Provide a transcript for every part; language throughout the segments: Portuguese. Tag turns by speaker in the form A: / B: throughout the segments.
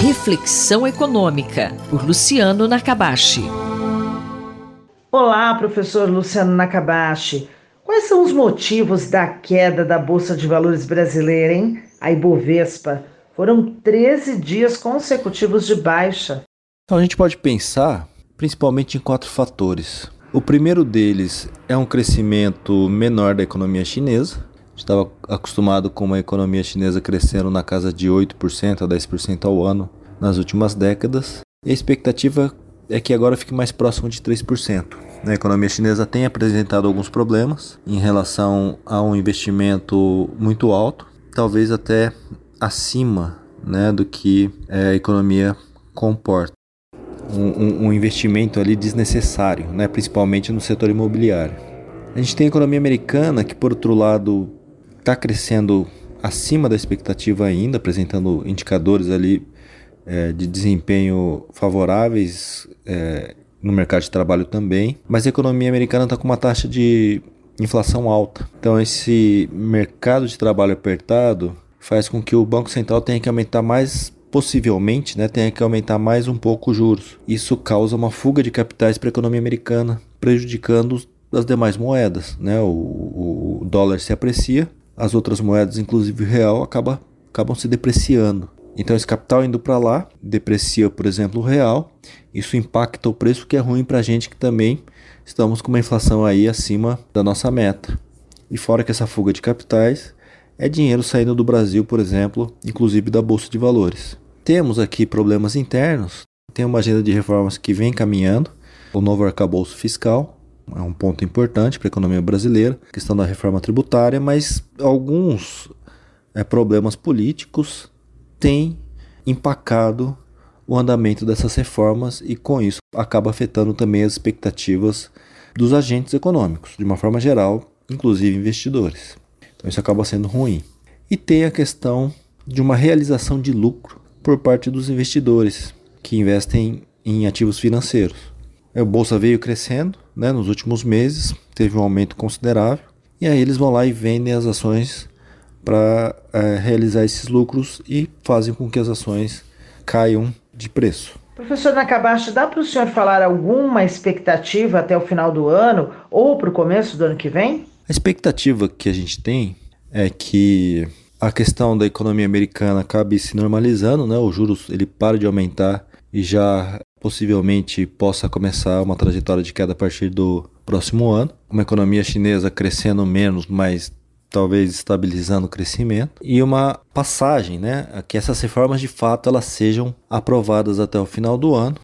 A: Reflexão Econômica, por Luciano Nakabashi.
B: Olá, professor Luciano Nakabashi. Quais são os motivos da queda da Bolsa de Valores brasileira, hein? A Ibovespa. Foram 13 dias consecutivos de baixa.
C: Então a gente pode pensar principalmente em quatro fatores. O primeiro deles é um crescimento menor da economia chinesa, estava acostumado com uma economia chinesa crescendo na casa de 8% a 10% ao ano nas últimas décadas. E a expectativa é que agora fique mais próximo de 3%. A economia chinesa tem apresentado alguns problemas em relação a um investimento muito alto, talvez até acima né, do que é, a economia comporta. Um, um, investimento ali desnecessário, né, principalmente no setor imobiliário. A gente tem a economia americana que, por outro lado, está crescendo acima da expectativa ainda, apresentando indicadores ali é, de desempenho favoráveis é, no mercado de trabalho também, mas a economia americana está com uma taxa de inflação alta. Então esse mercado de trabalho apertado faz com que o Banco Central tenha que aumentar mais possivelmente, né, tenha que aumentar mais um pouco os juros. Isso causa uma fuga de capitais para a economia americana, prejudicando as demais moedas, né? O, o dólar se aprecia as outras moedas, inclusive o real, acaba, acabam se depreciando. Então esse capital indo para lá, deprecia, por exemplo, o real, isso impacta o preço que é ruim para a gente que também estamos com uma inflação aí acima da nossa meta. E fora que essa fuga de capitais é dinheiro saindo do Brasil, por exemplo, inclusive da bolsa de valores. Temos aqui problemas internos, tem uma agenda de reformas que vem caminhando, o novo arcabouço fiscal, é um ponto importante para a economia brasileira, a questão da reforma tributária, mas alguns é, problemas políticos têm empacado o andamento dessas reformas e com isso acaba afetando também as expectativas dos agentes econômicos, de uma forma geral, inclusive investidores. Então isso acaba sendo ruim. E tem a questão de uma realização de lucro por parte dos investidores que investem em ativos financeiros. A bolsa veio crescendo né, nos últimos meses, teve um aumento considerável, e aí eles vão lá e vendem as ações para é, realizar esses lucros e fazem com que as ações caiam de preço.
B: Professor Nakabashi, dá para o senhor falar alguma expectativa até o final do ano ou para o começo do ano que vem?
C: A expectativa que a gente tem é que a questão da economia americana acabe se normalizando, né? O juros ele para de aumentar e já possivelmente possa começar uma trajetória de queda a partir do próximo ano. Uma economia chinesa crescendo menos, mas talvez estabilizando o crescimento e uma passagem, né, que essas reformas de fato elas sejam aprovadas até o final do ano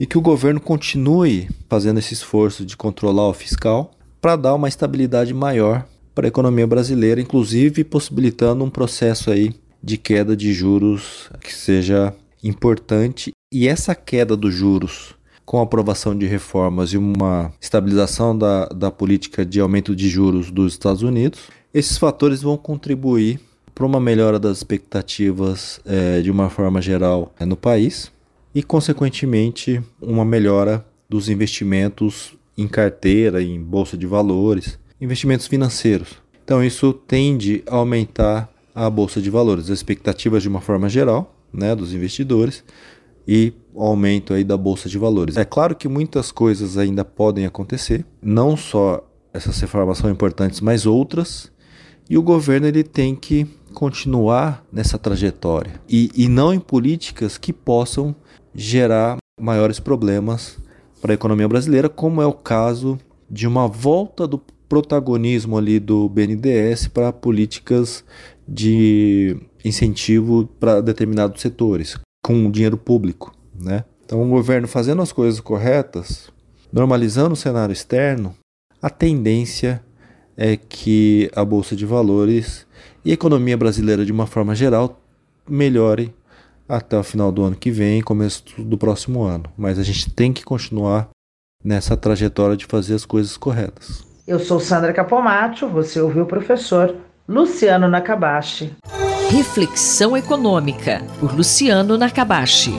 C: e que o governo continue fazendo esse esforço de controlar o fiscal para dar uma estabilidade maior para a economia brasileira, inclusive possibilitando um processo aí de queda de juros que seja importante e essa queda dos juros, com a aprovação de reformas e uma estabilização da, da política de aumento de juros dos Estados Unidos, esses fatores vão contribuir para uma melhora das expectativas é, de uma forma geral é, no país e, consequentemente, uma melhora dos investimentos em carteira, em bolsa de valores, investimentos financeiros. Então, isso tende a aumentar a bolsa de valores, as expectativas de uma forma geral né, dos investidores e o aumento aí da bolsa de valores. É claro que muitas coisas ainda podem acontecer, não só essas reformas são importantes, mas outras, e o governo ele tem que continuar nessa trajetória e, e não em políticas que possam gerar maiores problemas para a economia brasileira, como é o caso de uma volta do protagonismo ali do BNDES para políticas de incentivo para determinados setores, com dinheiro público, né? Então, o governo fazendo as coisas corretas, normalizando o cenário externo, a tendência é que a bolsa de valores e a economia brasileira de uma forma geral melhore até o final do ano que vem, começo do próximo ano. Mas a gente tem que continuar nessa trajetória de fazer as coisas corretas.
B: Eu sou Sandra Capomatto, você ouviu o professor Luciano Nakabashi.
A: Reflexão Econômica, por Luciano Nakabashi.